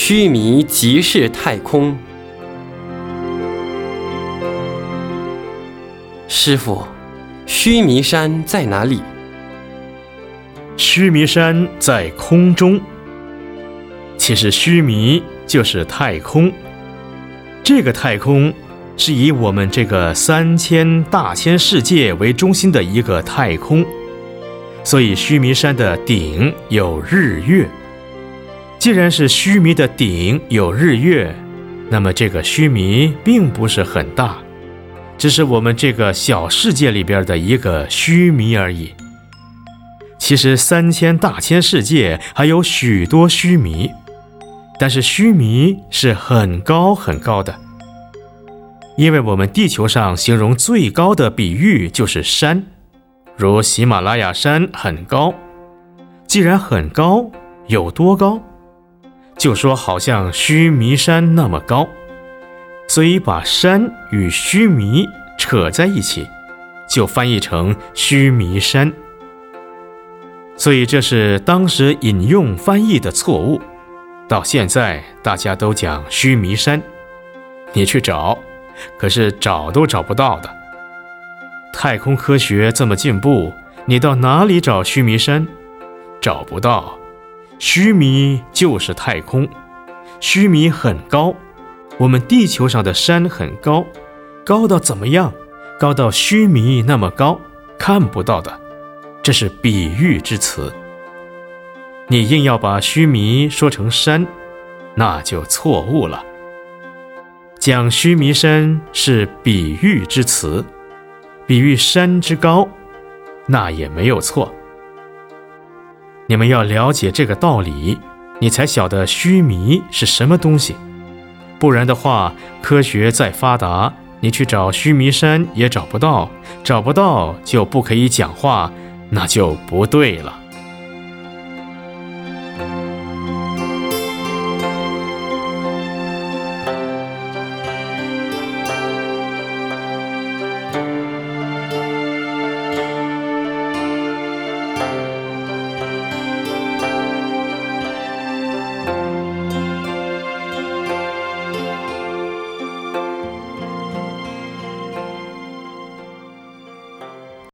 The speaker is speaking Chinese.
须弥即是太空。师傅，须弥山在哪里？须弥山在空中。其实须弥就是太空，这个太空是以我们这个三千大千世界为中心的一个太空，所以须弥山的顶有日月。既然是须弥的顶有日月，那么这个须弥并不是很大，只是我们这个小世界里边的一个须弥而已。其实三千大千世界还有许多须弥，但是须弥是很高很高的，因为我们地球上形容最高的比喻就是山，如喜马拉雅山很高。既然很高，有多高？就说好像须弥山那么高，所以把山与须弥扯在一起，就翻译成须弥山。所以这是当时引用翻译的错误，到现在大家都讲须弥山。你去找，可是找都找不到的。太空科学这么进步，你到哪里找须弥山？找不到。须弥就是太空，须弥很高，我们地球上的山很高，高到怎么样？高到须弥那么高，看不到的，这是比喻之词。你硬要把须弥说成山，那就错误了。讲须弥山是比喻之词，比喻山之高，那也没有错。你们要了解这个道理，你才晓得须弥是什么东西。不然的话，科学再发达，你去找须弥山也找不到，找不到就不可以讲话，那就不对了。